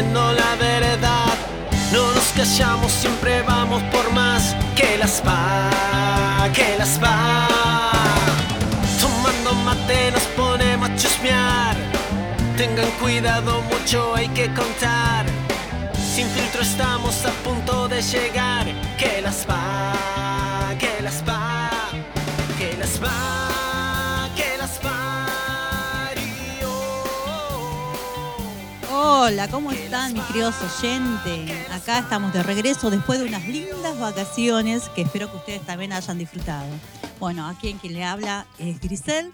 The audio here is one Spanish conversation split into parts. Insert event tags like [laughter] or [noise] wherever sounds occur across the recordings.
sosteniendo la verdad. No nos callamos, siempre vamos por más que las va, que las va. Tomando mate nos ponemos a chusmear. Tengan cuidado, mucho hay que contar. Sin filtro estamos a punto de llegar. Que las va, que las va, Hola, ¿cómo están mis queridos oyentes? Acá estamos de regreso después de unas lindas vacaciones que espero que ustedes también hayan disfrutado. Bueno, aquí en quien le habla es Grisel.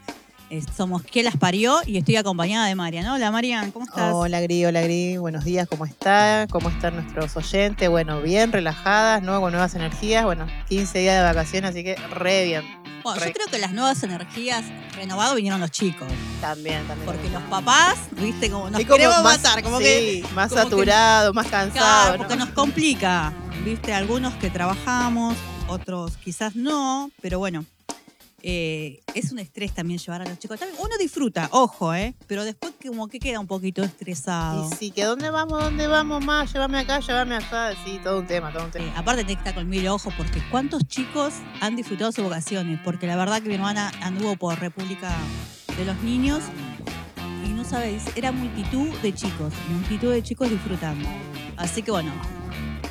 Somos ¿Qué las parió? Y estoy acompañada de Marian. Hola Marian, ¿cómo estás? Hola Gri, hola Gri, buenos días, ¿cómo está? ¿Cómo están nuestros oyentes? Bueno, bien, relajadas. Con nuevas energías, bueno, 15 días de vacaciones, así que re bien. Bueno, yo re- creo que las nuevas energías renovadas vinieron los chicos. También, también. Porque los papás, viste, como nos como queremos más- matar, como sí, que más como que- saturado, más Claro, cansado. porque ¿no? nos complica, ¿viste? Algunos que trabajamos, otros quizás no, pero bueno, eh, es un estrés también llevar a los chicos. También Uno disfruta, ojo, ¿eh? Pero después como que queda un poquito estresado. Y sí, que ¿dónde vamos? ¿Dónde vamos más? Llévame acá, llévame allá. Sí, todo un tema, todo un Eh, tema. aparte tiene que estar con mil ojos porque ¿cuántos chicos han disfrutado sus vacaciones? Porque la verdad que mi hermana anduvo por República de los Niños y no sabéis, era multitud de chicos, multitud de chicos disfrutando. Así que bueno,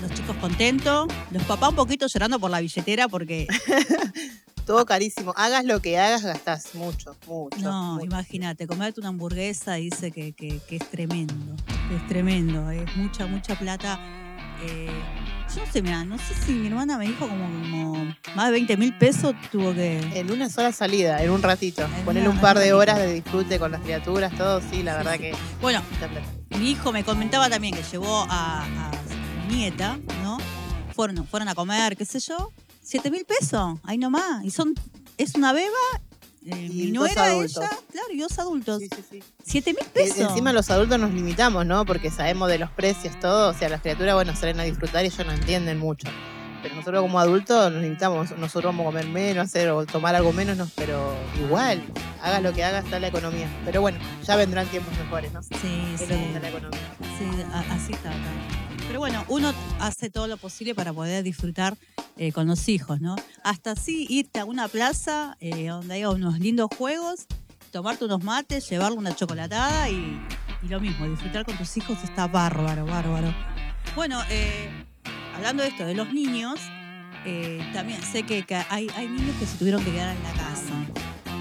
los chicos contentos, los papás un poquito llorando por la billetera porque [laughs] Todo carísimo. Hagas lo que hagas, gastás mucho, mucho. no, imagínate, comerte una hamburguesa dice que, que- que es tremendo, es tremendo, es mucha, mucha plata. Eh, yo no sé, mira, no sé si mi hermana me dijo como, como más de 20 mil pesos tuvo que... En una sola salida, en un ratito. Ponerle un par de horas de disfrute con las criaturas, todo, sí, la Sí, verdad sí. que Bueno, mi hijo me comentaba también que llevó a, a mi nieta, ¿no? Fueron, fueron a comer, qué sé yo, 7 mil pesos, ahí nomás. Y son, es una beba, eh, Y mi dos nuera, adultos. ella, claro, y dos adultos. Sí, sí, sí. 7 mil Eh, pesos. Encima los adultos nos limitamos, ¿no? Porque sabemos de los precios, todo. O sea, las criaturas, bueno, salen a disfrutar y ellos no entienden mucho. Pero nosotros como adultos nos limitamos. Nosotros vamos a comer menos, hacer o tomar algo menos, no, pero igual, hagas lo que hagas, está la economía. Pero bueno, ya vendrán tiempos mejores, ¿no? Sí, Es sí. la economía. Sí, así está acá. Pero bueno, uno hace todo lo posible para poder disfrutar eh, con los hijos, ¿no? Hasta así irte a una plaza eh, donde haya unos lindos juegos, tomarte unos mates, llevarle una chocolatada y, y lo mismo, disfrutar con tus hijos está bárbaro, bárbaro. Bueno, eh, hablando de esto, de los niños, también sé que, hay, hay niños que se tuvieron que quedar en la casa,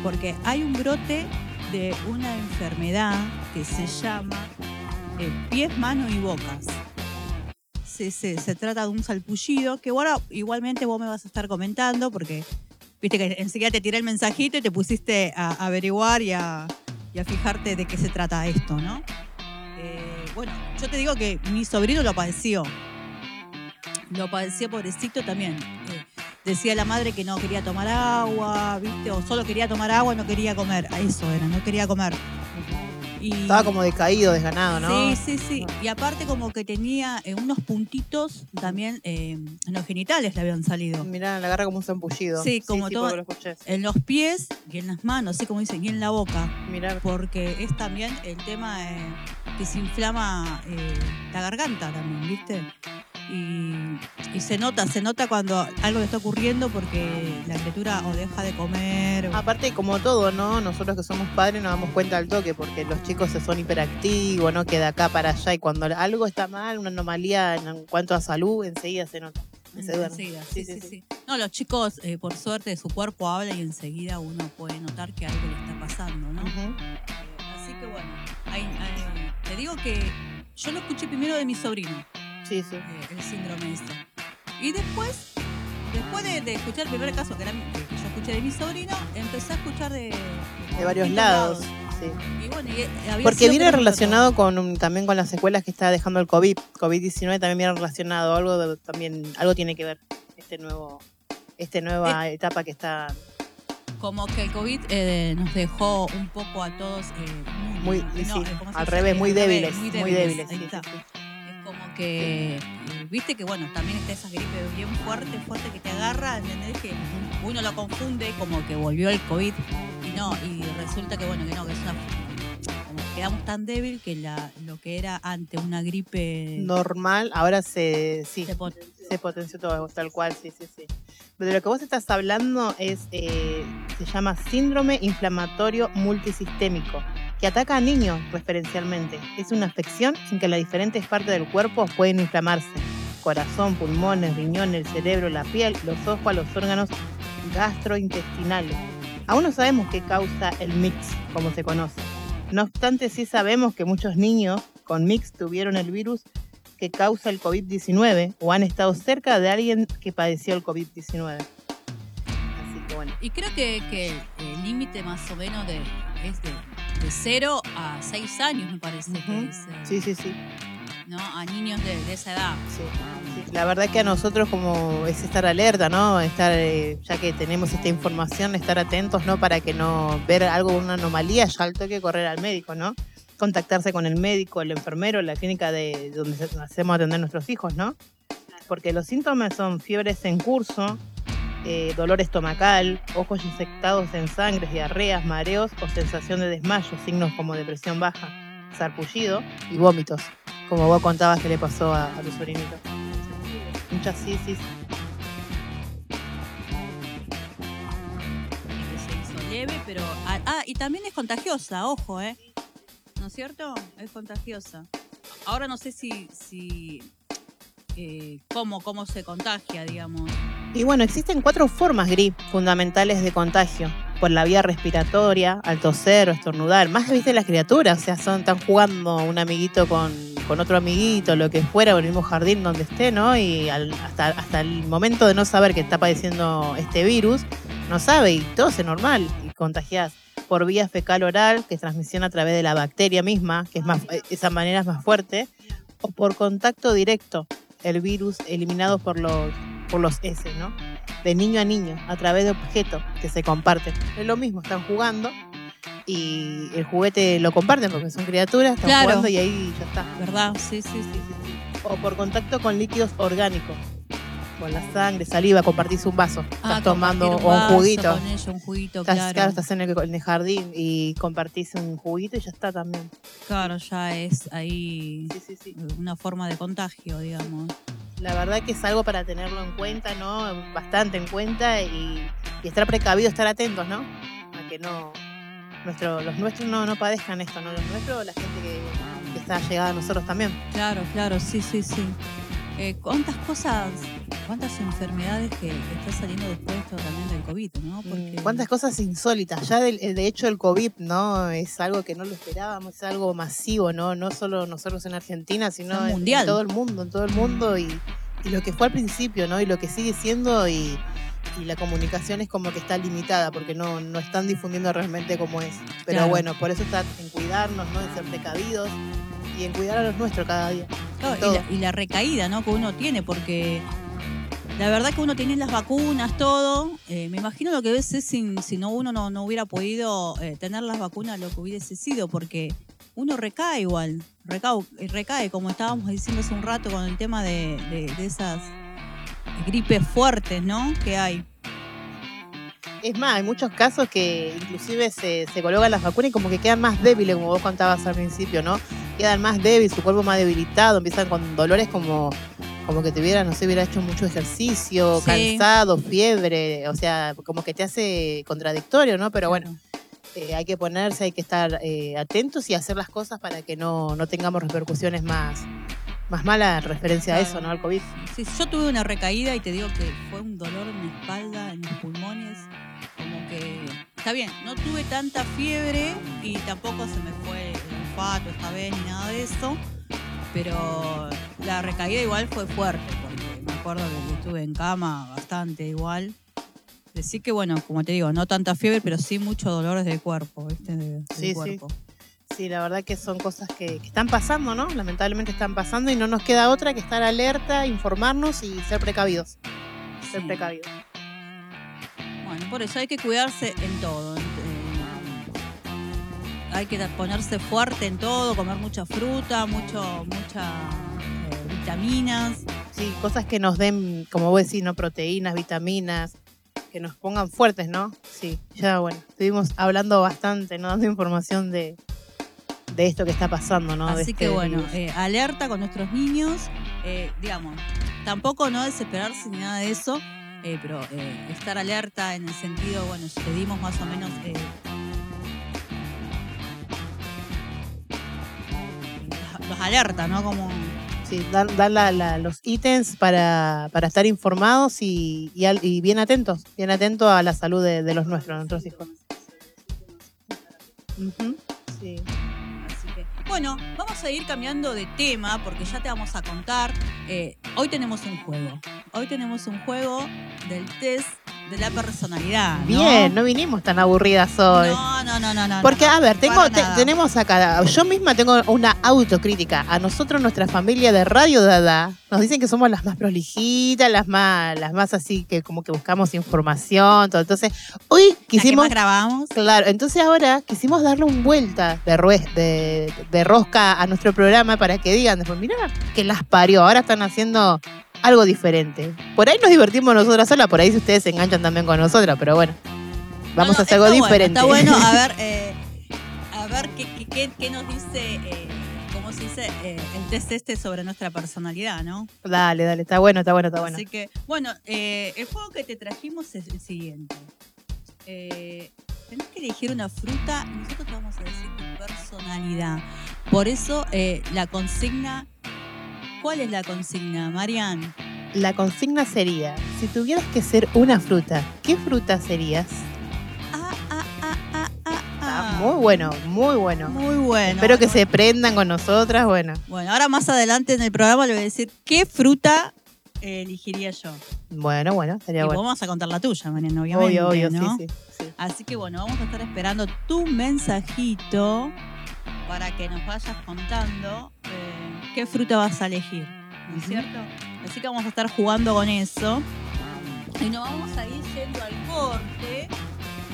porque hay un brote de una enfermedad que se llama pies, manos y bocas. Sí, sí, se trata de un salpullido que ahora igualmente vos me vas a estar comentando porque viste que enseguida te tiré el mensajito y te pusiste a averiguar y a, y fijarte de qué se trata esto, ¿no? Eh, bueno, yo te digo que mi sobrino lo padeció. Lo padeció pobrecito también. Eh, decía la madre que no quería tomar agua, ¿viste? O solo quería tomar agua, no quería comer. Eso era, no quería comer. Y, Estaba como decaído, desganado, ¿no? Sí, sí, sí. Y aparte como que tenía eh, unos puntitos también eh, en los genitales le habían salido. Mirá, la agarra como un zampullido. Sí, como todo- porque lo. En los pies y en las manos, así como dicen, y en la boca. Mirá, Porque es también el tema eh, que se inflama eh, la garganta también, ¿viste? Y, y se nota, se nota cuando algo le está ocurriendo porque la criatura o deja de comer. o- Aparte, como todo, ¿no? Nosotros que somos padres nos damos cuenta al toque, porque los chicos se son hiperactivos, ¿no? Que de acá para allá, y cuando algo está mal, una anomalía en cuanto a salud, enseguida se nota. Enseguida, sí, sí, sí. No, los chicos, eh, por suerte, su cuerpo habla y enseguida uno puede notar que algo le está pasando, ¿no? Eh, así que bueno, hay- hay- te digo que yo lo escuché primero de mi sobrino, Sí, sí. eh, el síndrome este. Y después, después de, de escuchar el primer caso que, era, que yo escuché de mi sobrino, empecé a escuchar de... De varios lados. Sí. Y bueno, y, eh, Porque viene relacionado con un- también con las secuelas que está dejando el COVID. COVID-19 también viene relacionado. Algo de- también algo tiene que ver este nuevo este nueva Eh, etapa que está Como que el COVID eh, nos dejó un poco a todos eh, muy no, y no, sí, eh, ¿cómo se al revés, muy débiles, muy débiles, sí, sí, que, viste que bueno, también está esa gripe bien fuerte, fuerte que te agarra, ¿entendés? Que uno lo confunde como que volvió el COVID y no, y resulta que bueno, que no, que es una, quedamos tan débil que la, lo que era antes una gripe Normal, ahora se, sí, se pon- se potenció todo, tal cual, sí, sí, sí. Pero de lo que vos estás hablando es, eh, se llama síndrome inflamatorio multisistémico, que ataca a niños preferencialmente. Es una afección en que las diferentes partes del cuerpo pueden inflamarse. Corazón, pulmones, riñones, el cerebro, la piel, los ojos, los órganos gastrointestinales. Aún no sabemos qué causa el mix, como se conoce. No obstante, sí sabemos que muchos niños con mix tuvieron el virus que causa el COVID-19 o han estado cerca de alguien que padeció el COVID-19. Así que bueno. Y creo que, el límite más o menos es de, de 0 a 6 años, me parece que es, eh, Sí, sí, sí, ¿no? A niños de, de esa edad. sí, sí. La verdad que a nosotros como es estar alerta, ¿no? Estar, eh, ya que tenemos esta información, estar atentos, ¿no? Para que no ver algo, una anomalía, ya al toque correr al médico, ¿no? Contactarse con el médico, el enfermero, la clínica de donde hacemos atender a nuestros hijos, ¿no? Porque los síntomas son fiebres en curso, eh, dolor estomacal, ojos inyectados en sangre, diarreas, mareos o sensación de desmayo, signos como depresión baja, sarpullido y vómitos, como vos contabas que le pasó a, tu sobrinito. Muchas hizo leve, pero. Ah, ah, y también es contagiosa, ojo, ¿eh? ¿No es cierto? Es contagiosa. Ahora no sé si eh, cómo, cómo se contagia, digamos. Y bueno, existen cuatro formas, Gris, fundamentales de contagio. Por la vía respiratoria, al toser o estornudar. Más viste las criaturas, o sea, son, están jugando un amiguito con, con otro amiguito, lo que fuera, o el mismo jardín donde esté, ¿no? Y hasta, hasta el momento de no saber que está padeciendo este virus, no sabe y todo es normal y contagias por vía fecal oral, que es transmisión a través de la bacteria misma, que es más, eh, esa manera es más fuerte, o por contacto directo, el virus eliminado por los, por los S, ¿no? De niño a niño, a través de objetos que se comparten. Es lo mismo, están jugando y el juguete lo comparten porque son criaturas, están Claro. jugando y ahí ya está. ¿Verdad? Sí, sí, sí. O por contacto con líquidos orgánicos, con la sangre, saliva, compartís un vaso, estás Ah, tomando compartir o un vaso juguito. Con un juguito, Estás, claro. claro, estás en el, en el jardín y compartís un juguito y ya está también. Claro, ya es ahí Sí, sí, sí. una forma de contagio, digamos. La verdad que es algo para tenerlo en cuenta, ¿no? Bastante en cuenta y, y estar precavido, estar atentos, ¿no? A que no nuestro, los nuestros no, no padezcan esto, ¿no? Los nuestros, la gente que, que está llegada a nosotros también. Claro, claro, sí, sí, sí. Eh, ¿Cuántas cosas, cuántas enfermedades que, que está saliendo después esto también del COVID, ¿no? Porque Cuántas cosas insólitas. Ya del- de hecho el COVID, ¿no? Es algo que no lo esperábamos, es algo masivo, ¿no? No solo nosotros en Argentina, sino en, todo el mundo, en todo el mundo y, y lo que fue al principio, ¿no? Y lo que sigue siendo y, y la comunicación es como que está limitada porque no, no están difundiendo realmente como es. Pero Claro. bueno, por eso está en cuidarnos, ¿no? En ser precavidos y en cuidar a los nuestros cada día. Claro, en y, la, y la recaída ¿no? que uno tiene, porque la verdad que uno tiene las vacunas, todo. eh, me imagino lo que ves es si, si no uno no, no hubiera podido eh, tener las vacunas, lo que hubiese sido, porque uno recae igual, recau- eh, recae, como estábamos diciendo hace un rato con el tema de, de- de esas gripes fuertes, ¿no? Que hay. Es más, hay muchos casos que inclusive se, se colocan las vacunas y como que quedan más débiles, como vos contabas al principio, ¿no? Quedan más débiles, su cuerpo más debilitado, empiezan con dolores como, como que te hubiera, no sé, hubiera hecho mucho ejercicio, Sí. cansado, fiebre, o sea, como que te hace contradictorio, ¿no? Pero bueno, eh, hay que ponerse, hay que estar eh, atentos y hacer las cosas para que no, no tengamos repercusiones más, más malas en referencia a eso, ¿no? Al COVID. Sí, yo tuve una recaída y te digo que fue un dolor en mi espalda, en mis pulmones, como que está bien, no tuve tanta fiebre y tampoco se me fue olfato esta vez ni nada de eso, pero la recaída igual fue fuerte, porque me acuerdo que estuve en cama bastante igual. Decir que bueno, como te digo, no tanta fiebre, pero sí muchos dolores de cuerpo, ¿viste? De- del Sí, sí. cuerpo. Sí, la verdad que son cosas que, que están pasando, ¿no? Lamentablemente están pasando y no nos queda otra que estar alerta, informarnos y ser precavidos. Ser Sí. precavidos. Bueno, por eso hay que cuidarse en todo. en- hay que ponerse fuerte en todo, comer mucha fruta, mucho, mucha eh, vitaminas. Sí, cosas que nos den, como vos decís, ¿no? Proteínas, vitaminas, que nos pongan fuertes, ¿no? Sí, ya bueno, estuvimos hablando bastante, ¿no? Dando información de, de esto que está pasando, ¿no? Así este que bueno, virus. eh, alerta con nuestros niños, eh, digamos, tampoco no desesperarse ni nada de eso, eh, pero eh, estar alerta en el sentido, bueno, pedimos más o menos... los- alerta, ¿no? Como Sí, la- la- los ítems para, para estar informados y, y al- y bien atentos, bien atentos a la salud de, de los nuestros, nuestros hijos. Sí. Así que, bueno, vamos a ir cambiando de tema porque ya te vamos a contar. eh, hoy tenemos un juego. Hoy tenemos un juego del test de la personalidad. ¿no? Bien, no vinimos tan aburridas hoy. No, no, no, no, no. Porque, a ver, tengo, te- tenemos acá, yo misma tengo una autocrítica. A nosotros, nuestra familia de Radio Dada, nos dicen que somos las más prolijitas, las más, las más así que como que buscamos información, todo. Entonces, hoy La que quisimos más grabamos. Claro, entonces ahora quisimos darle un vuelta de, de, de rosca a nuestro programa para que digan después, mira, que las parió, ahora están haciendo algo diferente. Por ahí nos divertimos nosotras solas, por ahí si ustedes se enganchan también con nosotras, pero bueno, vamos No, no, a hacer algo bueno, diferente. está bueno, a ver, [laughs] eh, a ver qué, qué- qué- qué nos dice, eh, cómo se dice, eh, el test este sobre nuestra personalidad, ¿no? dale, dale, está bueno, está bueno, está bueno. Así que, bueno, el juego que te trajimos es el siguiente. Tenés que elegir una fruta y nosotros te vamos a decir tu personalidad. Por eso, la consigna. ¿Cuál es la consigna, Marian? La consigna sería, si tuvieras que ser una fruta, ¿qué fruta serías? Ah, ah, ah, ah, ah, Ah, ah. muy bueno, muy bueno. Muy bueno. Espero que se prendan con nosotras, bueno. Bueno, ahora más adelante en el programa le voy a decir qué fruta eh, elegiría yo. Bueno, bueno, Y sería bueno. vamos a contar la tuya, Marian, obviamente. Obvio, obvio, ¿no? sí, sí, sí. Así que bueno, vamos a estar esperando tu mensajito para que nos vayas contando eh, qué fruta vas a elegir, ¿no es cierto? Así que vamos a estar jugando con eso. Y nos vamos a ir yendo al corte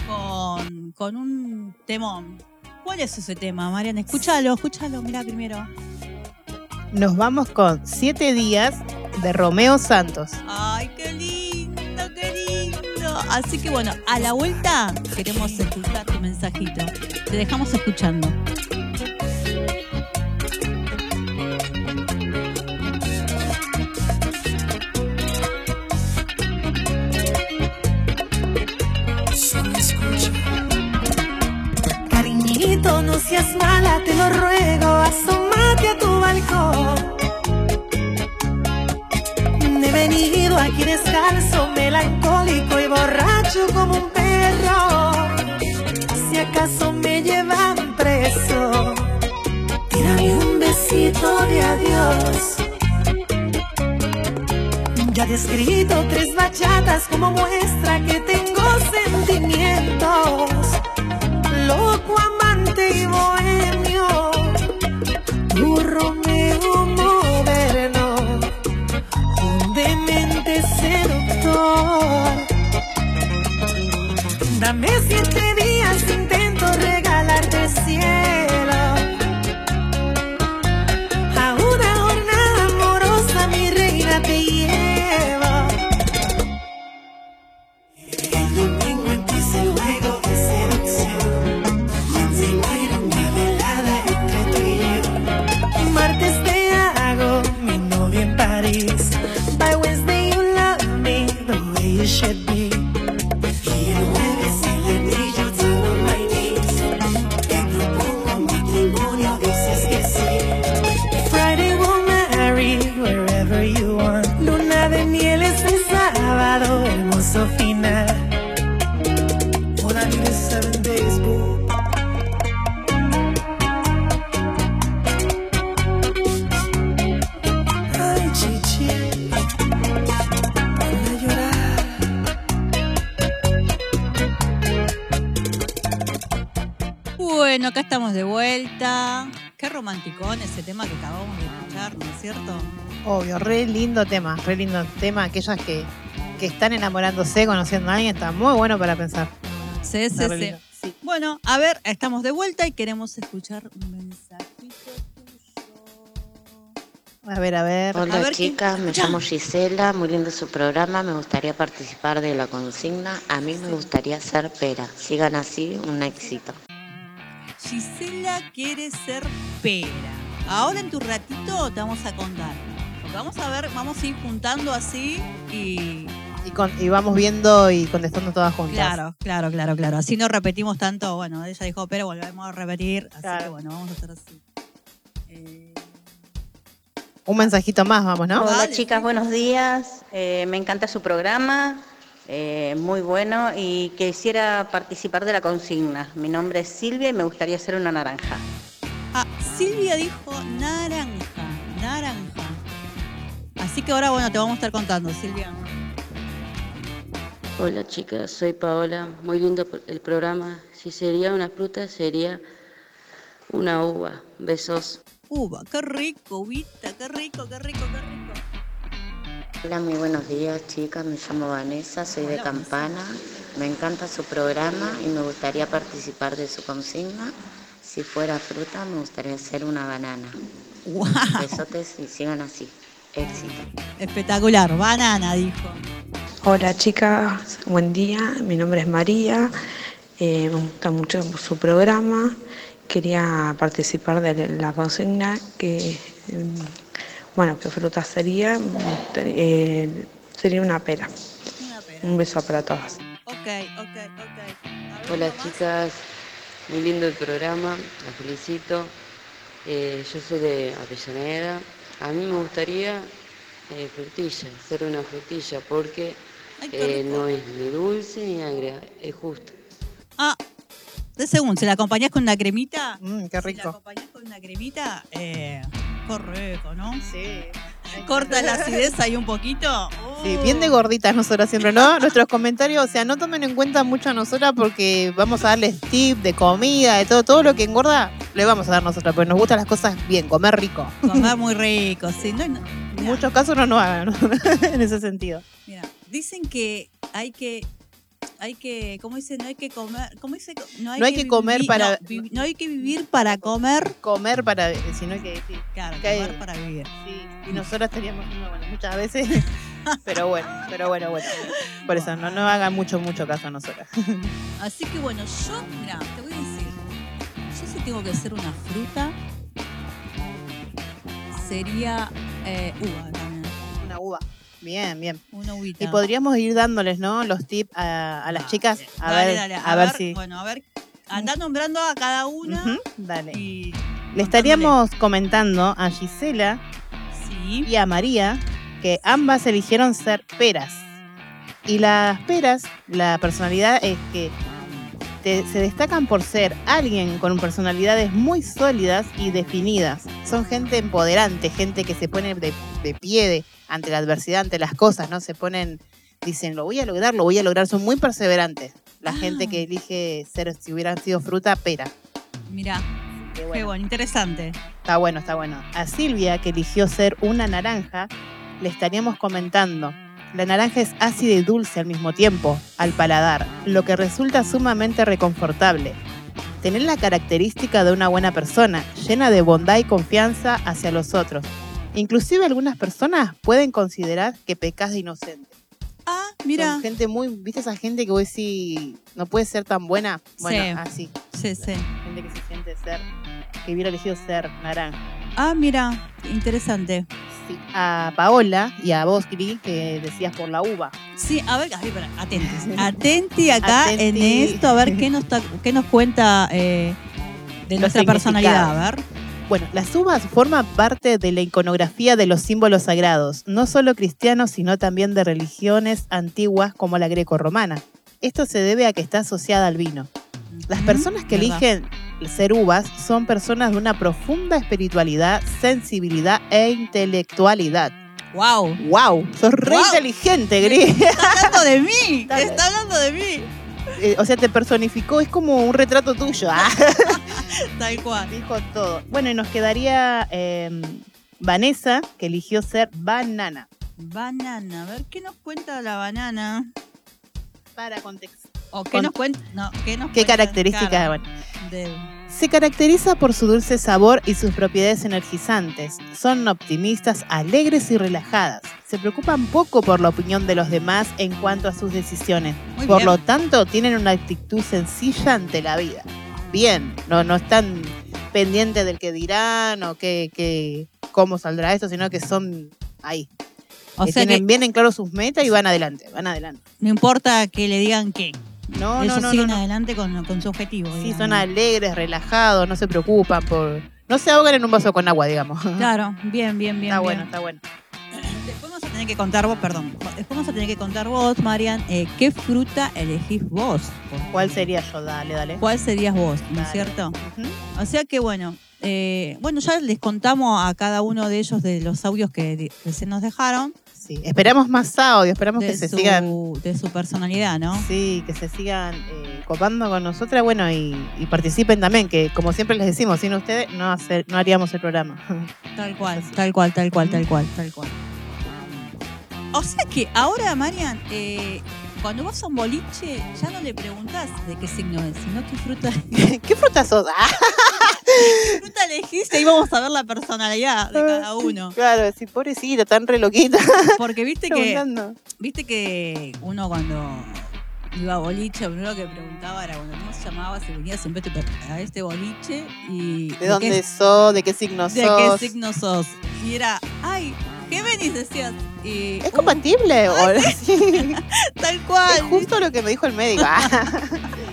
con, con un temón. ¿Cuál es ese tema, Marian? Escúchalo, escúchalo, mira primero. Nos vamos con siete días de Romeo Santos. Ay, qué lindo, qué lindo. Así que bueno, a la vuelta queremos escuchar tu mensajito. Te dejamos escuchando. Seas mala, te lo ruego, asómate a tu balcón. He venido aquí descalzo, melancólico y borracho como un perro. Si acaso me llevan preso, tírame un besito de adiós. Ya he escrito tres bachatas como muestra que tengo lindo tema, re lindo tema. Aquellas que, que están enamorándose, conociendo a alguien, está muy bueno para pensar. Sí, sí, sí. Bueno, a ver, estamos de vuelta y queremos escuchar un mensajito tuyo. A ver, a ver. A Hola ver, ¿quién- chicas, me ya. llamo Gisela, muy lindo su programa, me gustaría participar de la consigna, a mí me gustaría ser pera, sigan así, un éxito. Gisela quiere ser pera. Ahora en tu ratito te vamos a contar. Vamos a ver, vamos a ir juntando así y. Y, con- y vamos viendo y contestando todas juntas. Claro, claro, claro, claro. Así no repetimos tanto. Bueno, ella dijo pera, volvemos a repetir. Así Claro. que bueno, vamos a hacer así. Eh, Un mensajito más, vamos, ¿no? Vale, Hola chicas, sí. buenos días. Eh, me encanta su programa, eh, muy bueno y quisiera participar de la consigna. Mi nombre es Silvia y me gustaría ser una naranja. Ah, Silvia dijo naranja, naranja. Así que ahora, bueno, te vamos a estar contando, Silvia. Hola chicas, soy Paola. Muy lindo el programa. Si sería una fruta, sería una uva. Besos. Uva, qué rico, uvita, qué rico, qué rico, qué rico. Hola, muy buenos días chicas. Me llamo Vanessa, soy de Vanessa. Campana. Me encanta su programa y me gustaría participar de su consigna. Si fuera fruta, me gustaría ser una banana. ¡Wow! Besotes y sigan así. Éxito. Espectacular, banana, dijo. Hola chicas, buen día, mi nombre es María, eh, me gusta mucho su programa, quería participar de la consigna que, mm, bueno, ¿qué fruta sería? Eh, sería una pera. Una pera. Un beso para todas. Ok, ok, ok. Hola chicas, muy lindo el programa, las felicito. Eh, yo soy de Avellaneda. A mí me gustaría eh, frutilla, ser una frutilla, porque eh, rico. no es ni dulce ni agria, es justo. Ah, de segundo, si la acompañás con una cremita. Mm, qué Si la rico. acompañás con una cremita, eh, rico, ¿no? Sí. Corta la acidez ahí un poquito. Sí, bien de gorditas nosotras siempre, ¿no? Nuestros comentarios, o sea, no tomen en cuenta mucho a nosotras porque vamos a darles tip de comida, de todo, todo lo que engorda, le vamos a dar nosotras, porque nos gustan las cosas bien, comer rico. Comer muy rico, sí. No, no, En muchos casos no nos hagan [laughs] en ese sentido. mirá, dicen que hay que. Hay que, ¿cómo dice? No hay que comer, ¿cómo dice? No hay, No hay que comer para- No, no hay que vivir para comer, Comer para, si no hay que decir. claro, hay- comer para vivir. Sí, y nosotras teníamos, no, bueno, muchas veces, [laughs] pero bueno, pero bueno, bueno. Por eso, no nos hagan mucho, mucho caso a nosotras. [laughs] Así que bueno, yo, mira, te voy a decir, yo si tengo que ser una fruta, sería eh, uva también, Una uva. Bien, bien. una uvita. Y podríamos ir dándoles, ¿no? Los tips a, a las chicas. A Dale, ver, dale, a, ver, si. Bueno, a ver, andá nombrando a cada una dale. y... Le estaríamos comentando a Gisela Sí, y a María que ambas eligieron ser peras. Y las peras, la personalidad es que se destacan por ser alguien con personalidades muy sólidas y definidas. Son gente empoderante, gente que se pone de, de pie de- ante la adversidad, ante las cosas, ¿no? Se ponen, dicen, lo voy a lograr, lo voy a lograr. Son muy perseverantes. La Ah. gente que elige ser, si hubieran sido fruta, pera. mira, Qué qué bueno. bueno, interesante. Está bueno, está bueno. A Silvia, que eligió ser una naranja, le estaríamos comentando. La naranja es ácida y dulce al mismo tiempo, al paladar, lo que resulta sumamente reconfortable. Tener la característica de una buena persona, llena de bondad y confianza hacia los otros. Inclusive algunas personas pueden considerar que pecas de inocente. Ah, mira, Son gente muy, ¿viste esa gente que vos decís no puede ser tan buena? Bueno, Sí. así, sí, sí. gente que se siente ser, que hubiera elegido ser naranja. Ah, mira, interesante. Sí, a Paola y a vos, Kiri, que decías por la uva. Sí, a ver, atenti. [laughs] Atenti acá Atenti. en esto, a ver qué nos, qué nos cuenta eh, de Los nuestra personalidad. A ver. Bueno, las uvas forman parte de la iconografía de los símbolos sagrados, no solo cristianos, sino también de religiones antiguas como la greco-romana. Esto se debe a que está asociada al vino. Las personas que eligen ser uvas son personas de una profunda espiritualidad, sensibilidad e intelectualidad. ¡Wow! ¡Wow! Sos re inteligente, Gris. Está hablando de mí. [laughs] Está- Está hablando de mí. Eh, o sea, te personificó, es como un retrato tuyo. Ah. [laughs] Tal cual. Dijo todo. Bueno, y nos quedaría eh, Vanessa, que eligió ser banana. Banana. A ver, ¿qué nos cuenta la banana? Para contexto. ¿O qué Con- nos cuenta? No, ¿qué nos ¿Qué cuenta? características? Bueno, se caracteriza por su dulce sabor y sus propiedades energizantes. Son optimistas, alegres y relajadas. Se preocupan poco por la opinión de los demás en cuanto a sus decisiones. Muy por bien. lo tanto, tienen una actitud sencilla ante la vida. bien, no, no están pendientes del que dirán o que, que, cómo saldrá esto, sino que son ahí. O que sea tienen que bien en claro sus metas y van adelante, van adelante. no importa que le digan qué. No, Ellos no, no, siguen no, adelante con, con su objetivo. Sí, digamos. son alegres, relajados, no se preocupan por... No se ahogan en un vaso con agua, digamos. [laughs] Claro, bien, bien, bien. está bien. bueno, está bueno. Después vamos a tener que contar vos, perdón. Después vamos a tener que contar vos, Marian, eh, qué fruta elegís vos. ¿Cuál sería yo? Dale, dale. ¿Cuál serías vos, no es cierto? Ujú. O sea que bueno, eh, bueno, ya les contamos a cada uno de ellos de los audios que, se nos dejaron, Sí, esperamos más audio, esperamos de que se sigan de su personalidad, ¿no? Sí, que se sigan eh, copando con nosotras, bueno, y, y participen también, que como siempre les decimos, sin ustedes no, hacer, no haríamos el programa. [laughs] Tal cual, tal cual, tal cual, tal cual, tal cual. O sea que ahora, Marian, eh, cuando vas a un boliche, ya no le preguntas de qué signo es, sino qué fruta, [laughs] ¿Qué fruta sos? [laughs] Ah, qué fruta elegiste y vamos a ver la personalidad de cada uno. claro, decir, pobrecita, tan re loquita. Porque viste que, viste que uno cuando iba a boliche, lo primero que preguntaba era, bueno, ¿cómo se llamaba? Si venía siempre a este boliche y... ¿De dónde qué, sos? ¿De qué signo ¿De qué sos? signo sos? Y era, ay, ¿qué venís? Decías. Y, ¿Es compatible? Sí. [laughs] [laughs] Tal cual. Es justo lo que me dijo el médico. [laughs]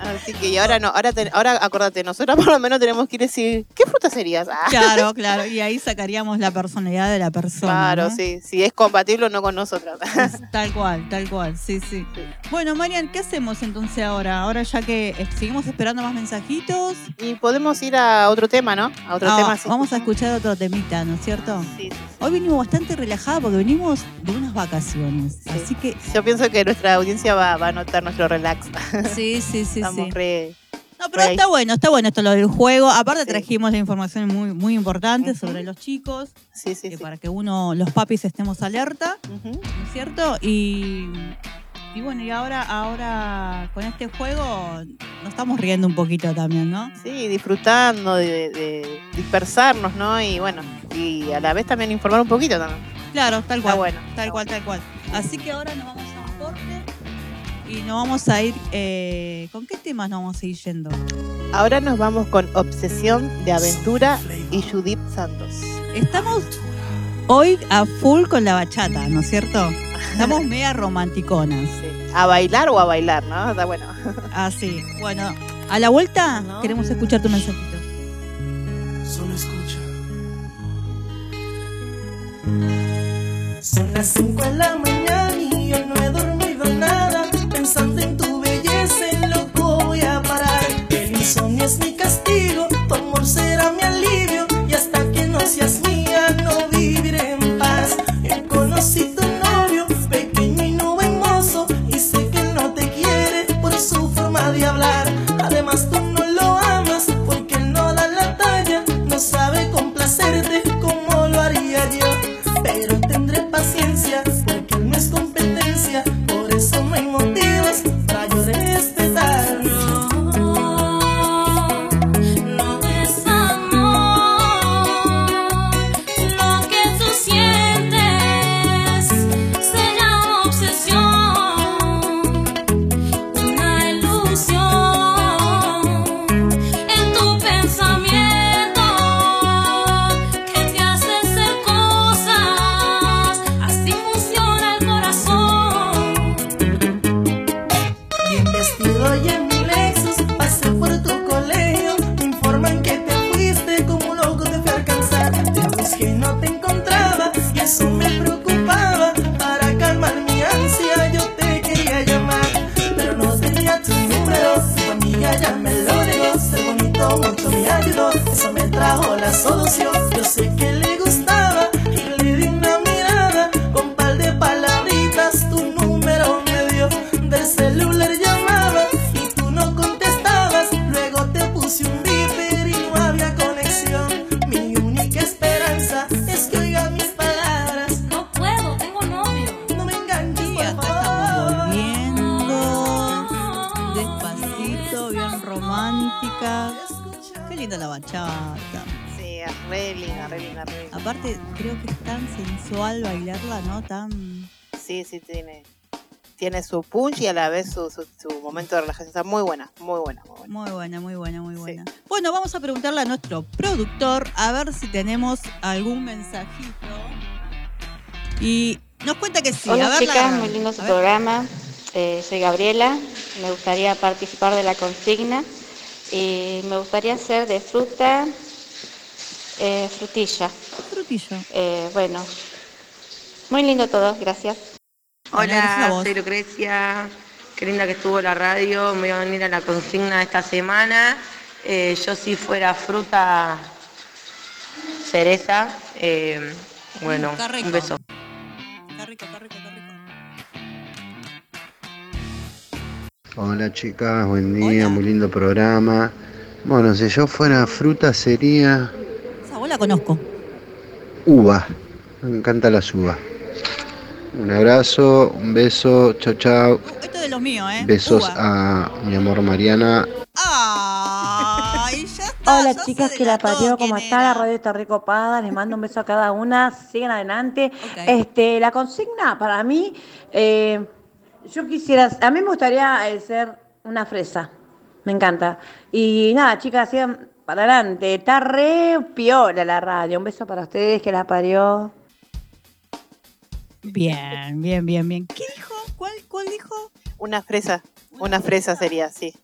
Así que y ahora no, ahora, te- ahora acordate, nosotros por lo menos tenemos que ir a decir, ¿qué fruta serías? Ah. Claro, [laughs] claro. Y ahí sacaríamos la personalidad de la persona. Claro, ¿no? sí, si es compatible o no con nosotros. Tal cual, tal cual. Sí, sí. Bueno, Marian, ¿qué hacemos entonces ahora? Ahora ya que eh, seguimos esperando más mensajitos. Y podemos ir a otro tema, ¿no? A otro Ah, tema. sí. vamos a escuchar otro temita, ¿no es cierto? Sí, sí, Hoy venimos bastante relajados porque venimos de unas vacaciones. Sí. Así que, Yo pienso que nuestra audiencia va, va a notar nuestro relax. sí, sí, sí, [laughs] Estamos sí. re. No, pero está bueno, está bueno esto lo del juego. Aparte Sí. trajimos la información muy, muy importante sobre los chicos, Sí, sí, que para que uno, los papis estemos alerta. ¿no es cierto? Y, y bueno, y ahora, ahora con este juego nos estamos riendo un poquito también, ¿no? Sí, disfrutando de, de dispersarnos, ¿no? Y bueno, y a la vez también informar un poquito también. Claro, tal Está cual. bueno. Tal está cual, tal cual. Así que ahora nos vamos a un corte y nos vamos a ir. eh, ¿Con qué temas nos vamos a ir yendo? Ahora nos vamos con Obsesión de Aventura y Judith Santos. Estamos hoy a full con la bachata, ¿no es cierto? Estamos [laughs] mega romanticonas. Sí. ¿A bailar o a bailar, no? Está bueno. [laughs] Así. Bueno, a la vuelta No. queremos escuchar tu mensajito. Solo escucha. Son las 5 de la mañana tiene. su punch y a la vez su, su, su momento de relajación. Está muy buena, muy buena, muy buena. Muy buena, muy buena, muy Sí. buena. Bueno, vamos a preguntarle a nuestro productor a ver si tenemos algún mensajito. Y nos cuenta que sí. a Hola ver, chicas, la- muy lindo su programa. Eh, soy Gabriela, me gustaría participar de la consigna y me gustaría hacer de fruta eh, frutilla. Frutillo. Eh, bueno, muy lindo todo, gracias. Hola, soy Lucrecia. Qué linda que estuvo la radio. Me voy a venir a la consigna esta semana. Eh, yo si fuera fruta cereza. eh, bueno, Mm, rico. un beso. Qué rico, qué rico, qué rico. Hola chicas, buen día, Hola. muy lindo programa. Bueno, si yo fuera fruta sería Esa bola conozco. uva. Me encantan las uvas. Un abrazo, un beso, chao chao. Esto es de los míos, ¿eh? Besos a mi amor Mariana. Ay, ya está. Hola ya chicas que la parió, ¿cómo está? La radio está recopada, les mando un beso a cada una, sigan adelante. Este, la consigna para mí, eh, yo quisiera, a mí me gustaría eh, ser una fresa, me encanta. Y nada, chicas, sigan para adelante, está re piola la radio, un beso para ustedes que la parió. Bien, bien, bien, bien. ¿Qué dijo? ¿Cuál, cuál dijo? Una fresa, una fresa sería, sí.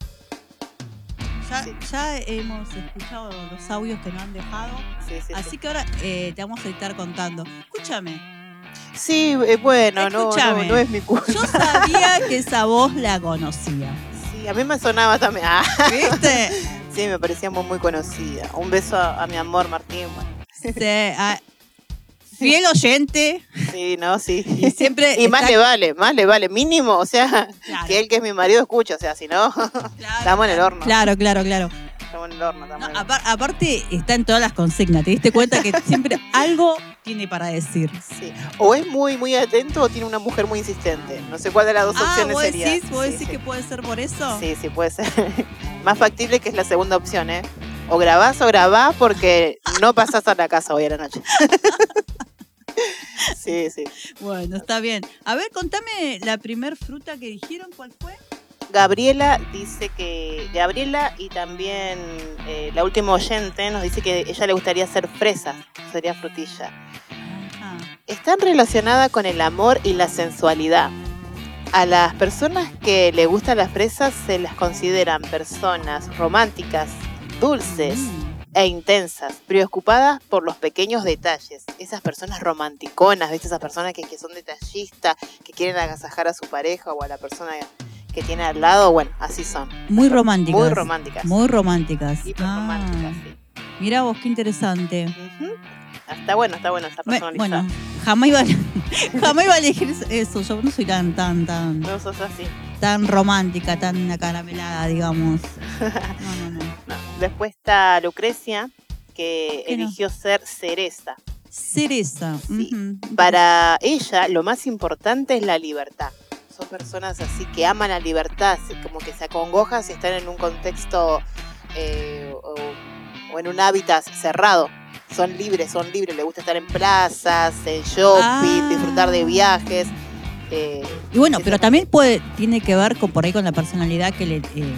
Ya, Sí. ya hemos escuchado los audios que nos han dejado. Sí, sí, Así sí. que ahora eh, te vamos a estar contando. Escúchame, Sí, eh, bueno, no, no, no es mi culpa. yo sabía que esa voz la conocía. Sí, a mí me sonaba también. Ah, ¿Viste? sí, me parecía muy, muy conocida. Un beso a, a mi amor Martín. bueno. Se- a- fiel [laughs] oyente Sí, no, sí. y siempre. Y más está- le vale, más le vale, mínimo, o sea, Claro. que él que es mi marido escucha, o sea, si no, Claro, estamos en el horno. Claro, claro, claro. Estamos en el horno, estamos No, en el horno. apar- aparte está en todas las consignas. ¿Te diste cuenta que siempre algo tiene para decir? Sí. O es muy, muy atento o tiene una mujer muy insistente. No sé cuál de las dos Ah, opciones vos sería. decís, vos Sí, decís sí. que puede ser por eso. Sí, sí, puede ser. [laughs] Más factible que es la segunda opción, ¿eh? O grabás o grabás porque no pasás a la casa hoy a la noche. [laughs] sí, sí. Bueno, está bien. A ver, contame la primer fruta que dijeron, ¿cuál fue? Gabriela dice que. Gabriela y también eh, la última oyente nos dice que ella le gustaría hacer fresa, sería frutilla. Ajá. Están relacionadas con el amor y la sensualidad. A las personas que le gustan las fresas se las consideran personas románticas, dulces e intensas, preocupadas por los pequeños detalles. Esas personas romanticonas, ¿viste? Esas personas que, que son detallistas, que quieren agasajar a su pareja o a la persona que tiene al lado, bueno, así son. Muy románticas. Muy románticas. Muy románticas. Ah, sí. mira vos, qué interesante. Está bueno, está bueno, está personalizado. bueno, jamás iba, a, [laughs] jamás iba a elegir eso. Yo no soy tan, tan, tan, No sos así. Tan romántica, tan acaramelada, digamos. [laughs] No, no, no. No. Después está Lucrecia, que eligió ser cereza. Cereza. Sí. Para ella, lo más importante es la libertad. Son personas así que aman la libertad, como que se acongojan si están en un contexto eh, o, o en un hábitat cerrado. Son libres, son libres, les gusta estar en plazas, en shopping, Ah. disfrutar de viajes. Eh, Y bueno, pero también puede, tiene que ver con por ahí con la personalidad que le. eh,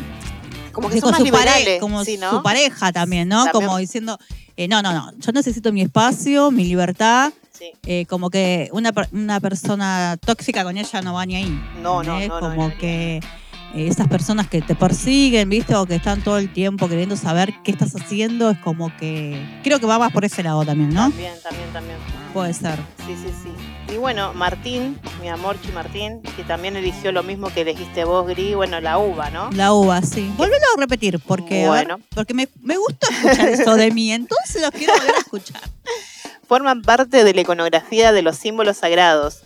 como que con su, pare- como sí, ¿no? su pareja también, ¿no? También. Como diciendo, eh, no, no, no, yo necesito mi espacio, mi libertad. Sí. eh, como que una, una persona tóxica con ella no va ni ahí. No, no, no, Como no, que esas personas que te persiguen, ¿viste? O que están todo el tiempo queriendo saber qué estás haciendo, es como que. Creo que va más por ese lado también, ¿no? También, también, también. Puede ser. Sí, sí, sí. Y bueno, Martín, mi amor Chi Martín, que también eligió lo mismo que elegiste vos, Gris, bueno, la uva, ¿no? La uva, sí. Volvelo a repetir, porque, a ver, Bueno. porque me, me gustó escuchar eso de mí, entonces lo quiero volver a escuchar. [laughs] Forman parte de la iconografía de los símbolos sagrados,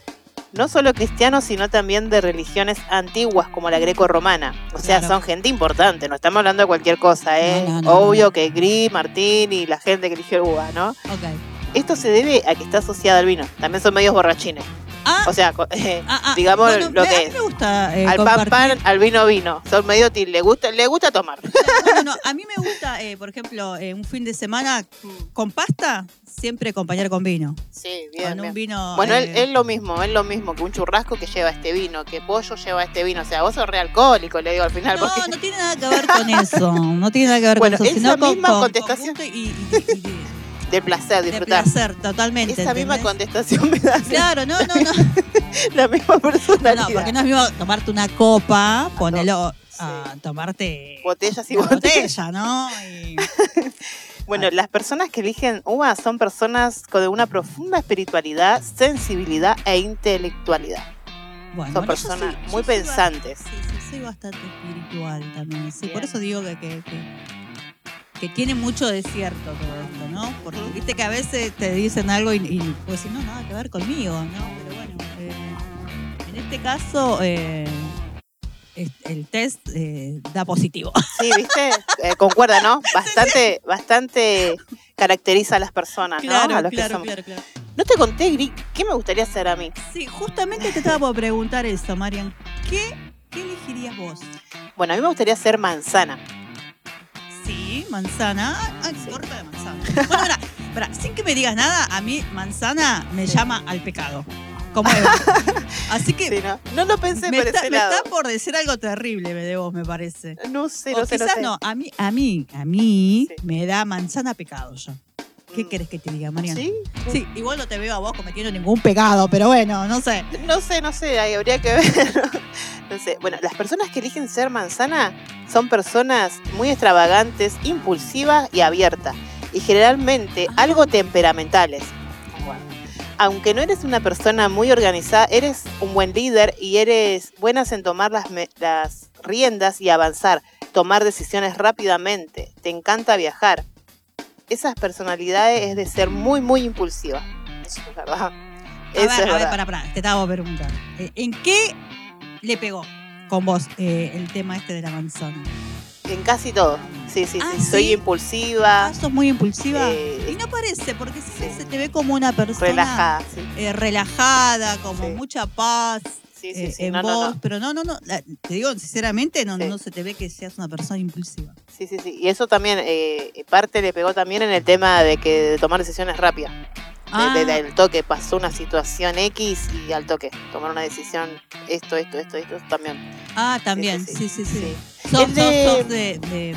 no solo cristianos, sino también de religiones antiguas como la greco-romana. O sea, Claro. son gente importante, no estamos hablando de cualquier cosa, ¿eh? No, no, no, Obvio no. que Gris, Martín y la gente que eligió el uva, ¿no? Ok. Esto se debe a que está asociada al vino. También son medios borrachines. Ah. O sea, co- eh, Ah, ah, digamos bueno, lo que a es. me gusta eh, al pan compartir. pan, al vino vino. Son medio til, le gusta, le gusta tomar. Bueno, no, a mí me gusta, eh, por ejemplo, eh, un fin de semana con pasta, siempre acompañar con vino. Sí, bien, Con un vino. Bueno, él lo mismo, él lo mismo que un churrasco que lleva este vino, que pollo lleva este vino. O sea, vos sos re alcohólico, le digo al final. No, porque... no tiene nada que ver con eso. No tiene nada que ver Bueno, con eso. esa sino con- misma con- contestación- con gusto y, y- y de, placer, de disfrutar. placer, totalmente. Esa misma contestación me da Claro, no, no, no. [laughs] la misma No, personalidad. no, porque no es mismo tomarte una copa, ponelo a tomarte Botellas y botellas. botella, ¿no? [laughs] Y- Bueno, las personas que eligen uva son personas con una profunda espiritualidad, sensibilidad e intelectualidad. bueno, son bueno, personas soy- muy soy pensantes. Sí, sí, soy bastante espiritual también. Sí, por eso digo que, que, que- que tiene mucho de cierto todo esto, ¿no? Porque viste que a veces te dicen algo y, y pues decir, no, nada que ver conmigo, ¿no? Pero bueno, eh, en este caso eh, el test eh, da positivo. [laughs] Sí, ¿viste? Eh, concuerda, ¿no? [laughs] Bastante, bastante caracteriza a las personas, ¿no? Claro, a los que claro, somos. claro, claro. No te conté, Gri, ¿qué me gustaría hacer a mí? Sí, justamente te estaba por preguntar eso, Marian. ¿Qué, qué elegirías vos? Bueno, a mí me gustaría ser manzana. Manzana. Ay, torta de manzana. Bueno, sin que me digas nada, a mí manzana me llama al pecado. Como Eva. [laughs] Así que Sí, ¿no? No lo pensé me, por está, ese me lado. está por decir algo terrible de vos, me parece. No sé, O no sé, no quizás sé. no, a mí, a mí, a mí Sí. me da manzana pecado yo. ¿Qué Mm. querés que te diga, Mariana? ¿Sí? Sí, igual no te veo a vos cometiendo ningún pecado, pero bueno, no sé. No sé, no sé, ahí habría que [laughs] ver. No sé. Bueno, las personas que eligen ser manzana son personas muy extravagantes, impulsivas y abiertas. Y generalmente algo temperamentales. Bueno, aunque no eres una persona muy organizada, eres un buen líder y eres buenas en tomar las riendas y avanzar, tomar decisiones rápidamente. Te encanta viajar. Esas personalidades es de ser muy, muy impulsiva. Eso es verdad. A ver, a ver, para, para, te estaba por preguntar. Eh, ¿En qué le pegó con vos eh, el tema este de la manzana? En casi todo. Sí, sí, Ah, sí. Soy ¿sí? impulsiva, Ah, sos muy impulsiva. Eh, y no parece, porque sí, se te ve como una persona relajada. Sí, eh, relajada, como Sí. mucha paz sí, sí. eh, sí. en No, no, vos. no. Pero no, no, no. te digo sinceramente, no, no se te ve que seas una persona impulsiva. Sí, sí, sí. Y eso también, eh, parte le pegó también en el tema de que de tomar decisiones rápidas. Ah. de- del toque, pasó una situación X y al toque. Tomar una decisión, esto, esto, esto, esto también. Ah, también, sí, sí, sí. Sos, de- de,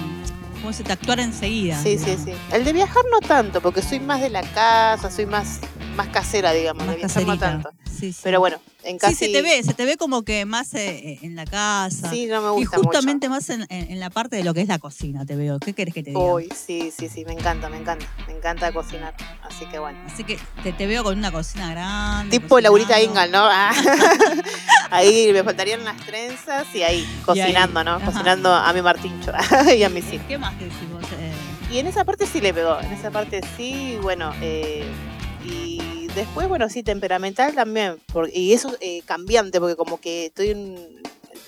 ¿Cómo se te actuar enseguida? Sí, sí, digamos. sí. El de viajar no tanto, porque soy más de la casa, soy más, más casera, digamos. Más de viajar no tanto. Sí, sí. Pero bueno, en casi... Sí, se te ve, se te ve como que más eh, en la casa. Sí, no me y gusta mucho. justamente más en, en- en la parte de lo que es la cocina, te veo. ¿Qué querés que te diga? Uy, sí, sí, sí, me encanta, me encanta. Me encanta cocinar. Así que bueno. Así que te, te veo con una cocina grande. Tipo Laurita. Ingal, ¿no? Ah. [laughs] ahí me faltarían las trenzas y ahí, cocinando, ¿no? ajá. Cocinando a mi Martincho [laughs] y a mi sí. ¿Qué más decimos? Eh, Y en esa parte sí le pegó, en esa parte sí, bueno, eh, y después, bueno, sí, temperamental también, por- y eso eh, cambiante, porque como que estoy un-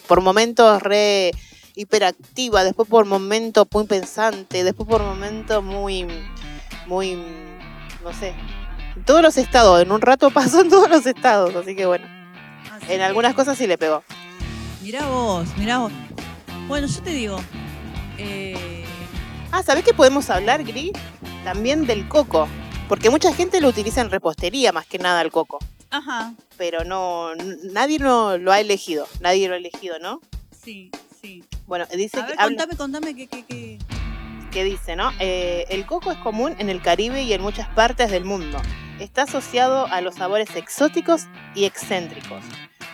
por momentos re hiperactiva, después por momentos muy pensante, después por momentos muy, muy, no sé, en todos los estados, en un rato [laughs] paso en todos los estados, así que bueno, así en algunas cosas sí le pegó. Mirá vos, mirá vos. Bueno, yo te digo. eh, Ah, ¿sabés que podemos hablar, Gris? También del coco. Porque mucha gente lo utiliza en repostería más que nada el coco. ajá, Pero no, nadie no lo ha elegido. Nadie lo ha elegido, ¿no? sí, sí. Bueno, dice A ver, que, habla- contame, contame qué, qué, qué. que dice, ¿no? Eh, el coco es común en el Caribe y en muchas partes del mundo. Está asociado a los sabores exóticos y excéntricos.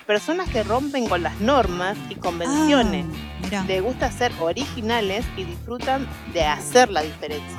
Personas que rompen con las normas y convenciones. Ah. Les gusta ser originales y disfrutan de hacer la diferencia.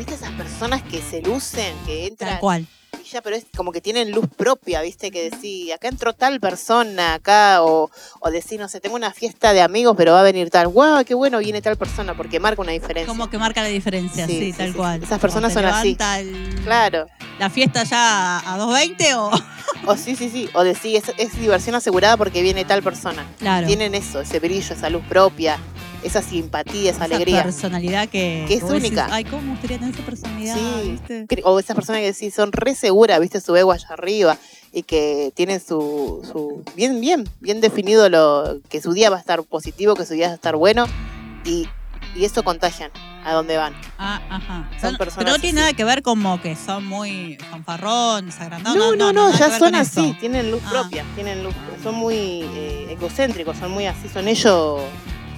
¿Viste esas personas que se lucen, que entran Tal cual. y ya, pero es como que tienen luz propia, ¿viste? Que decir, acá entró tal persona, acá, o, o decir, no sé, tengo una fiesta de amigos, pero va a venir tal, wow, qué bueno, viene tal persona, porque marca una diferencia. Como que marca la diferencia, sí, Sí, sí, tal sí, cual. Esas personas son así. el- Claro, la fiesta ya a 2.20 o. [laughs] o sí, sí, sí, o decir, es, es diversión asegurada porque viene tal persona. Claro. Tienen eso, ese brillo, esa luz propia. Esa simpatía, esa Esa alegría. personalidad que, Que es decís, única. Ay, ¿cómo me gustaría tener esa personalidad? Sí. ¿viste? O esas personas que sí son re seguras, viste, su ego allá arriba y que tienen su, su bien, bien, bien definido lo que su día va a estar positivo, que su día va a estar bueno y, y eso contagian a dónde van. Ah, ajá. Son Son- personas pero no tiene así. nada que ver como que son muy fanfarrones, agrandados. No, no, no, que ya son así, tienen luz Ah. propia, tienen luz, son muy eh, egocéntricos, son muy así, son ellos,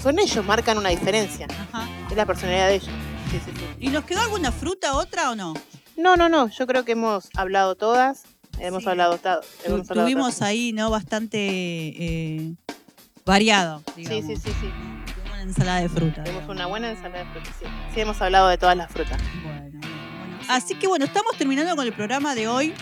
son ellos, marcan una diferencia. Ajá. Es la personalidad de ellos. Sí, sí, sí. ¿Y nos quedó alguna fruta, otra o no? No, no, no, yo creo que hemos hablado todas, hemos hablado, hemos hablado tuvimos todas. ahí, ¿no? Bastante eh, variado, Sí, digamos. sí, sí, sí. Tuvimos Una ensalada de fruta. Digamos. una buena ensalada de frutas, sí. Sí, hemos hablado de todas las frutas. Bueno, bueno. Así que bueno, estamos terminando con el programa de hoy.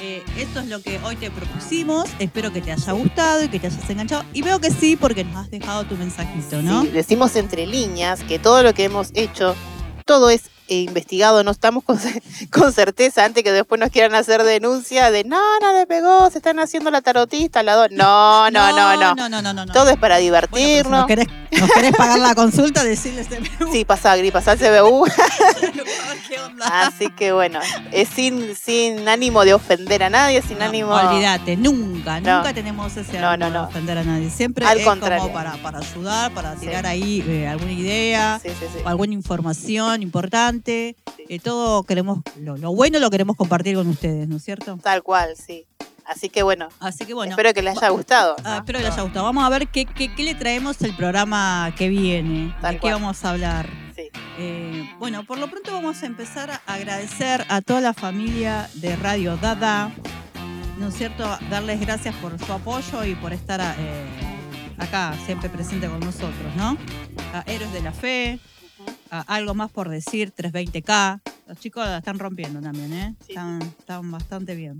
Eh, esto es lo que hoy te propusimos. Espero que te haya gustado y que te hayas enganchado. Y veo que sí, porque nos has dejado tu mensajito, ¿no? Decimos entre líneas que todo lo que hemos hecho, todo es eh, investigado, no estamos con, [laughs] con certeza antes que después nos quieran hacer denuncia de no, no le pegó, se están haciendo la tarotista, la do-". No, no, no, no. no, no, no, no, no. Todo es para Bueno, si divertirnos. nos, querés, nos querés pagar la consulta, decirles [laughs] Sí, pasa Gri, pasa el CBU. Así que bueno, es sin, sin ánimo de ofender a nadie, sin ánimo. Olvídate, nunca, nunca tenemos ese ánimo no, no. de ofender a nadie. Siempre Al es contrario. como para, para ayudar, para Sí. tirar ahí eh, alguna idea, Sí, sí, alguna información importante. Eh, todo queremos, lo, lo bueno lo queremos compartir con ustedes, ¿no es cierto? Tal cual, sí. Así que bueno, Así que bueno. espero que les haya gustado. Ah, espero que les haya gustado. Vamos a ver qué, qué, qué le traemos el programa que viene. Tal de qué vamos a hablar. Sí. Eh, bueno, por lo pronto vamos a empezar a agradecer a toda la familia de Radio Dada, ¿no es cierto? Darles gracias por su apoyo y por estar eh, acá siempre presente con nosotros, ¿no? A Héroes de la Fe, a Algo Más por Decir, 320K. Los chicos la están rompiendo también, ¿eh? Sí. Están, están bastante bien.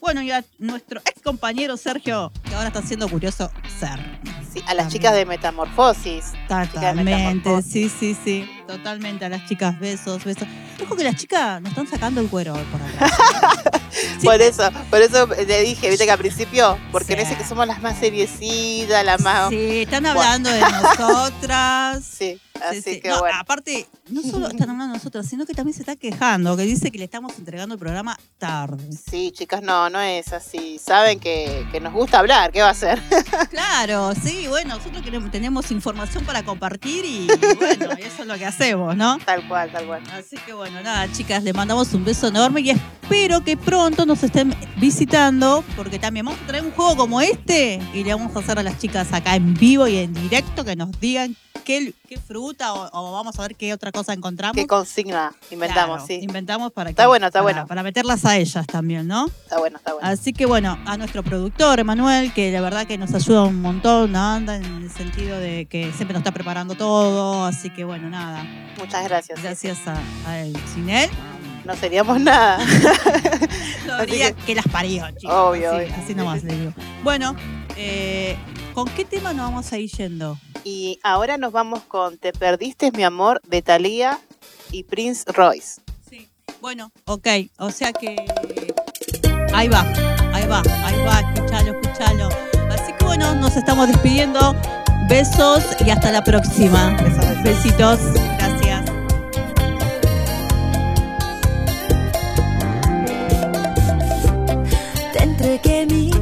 Bueno, y a nuestro ex compañero Sergio, que ahora está haciendo curioso ser. Sí, a las chicas de Metamorfosis. Totalmente, metamorfosis. sí, sí, sí. Totalmente. A las chicas, besos, besos. Ojo que las chicas nos están sacando el cuero hoy por atrás. [laughs] Sí. Por eso, por eso le dije, viste que al principio, porque Sí. parece que somos las más seriecitas, las más. Sí, están Bueno. hablando de [laughs] nosotras. Sí, Sí, así sí. que No, bueno. Aparte, no solo están hablando de nosotras, sino que también se está quejando, que dice que le estamos entregando el programa tarde. Sí, chicas, no, no es así. Saben que, que nos gusta hablar, ¿qué va a ser? [laughs] Claro, sí, bueno, nosotros queremos- tenemos información para compartir y [laughs] bueno, eso es lo que hacemos, ¿no? Tal cual, tal cual. Así que bueno, nada, chicas, les mandamos un beso enorme y espero que pronto nos estén visitando, porque también vamos a traer un juego como este y le vamos a hacer a las chicas acá en vivo y en directo que nos digan qué, qué fruta o, o vamos a ver qué otra cosa encontramos. ¿Qué consigna inventamos? Claro, sí. Inventamos para que, Está bueno, está para- bueno. Para meterlas a ellas también, ¿no? Está bueno, está bueno. Así que bueno, a nuestro productor Emanuel, que la verdad que nos ayuda un montón, ¿no? anda en el sentido de que siempre nos está preparando todo, así que bueno, nada, Muchas gracias. gracias a, a él. Sin él, No seríamos nada. [laughs] no que- que, las parió, chicos. Obvio, así, obvio. así nomás le digo. Bueno, eh, ¿con qué tema nos vamos a ir yendo? Y ahora nos vamos con Te perdiste mi amor de Thalía y Prince Royce. Sí. Bueno, ok, o sea que ahí va, ahí va, ahí va, escúchalo, escúchalo. Así que bueno, nos estamos despidiendo. Besos y hasta la próxima. Besos, besos. Besitos, gracias. Te entregué mi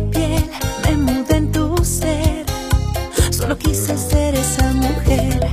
Solo quise ser esa mujer.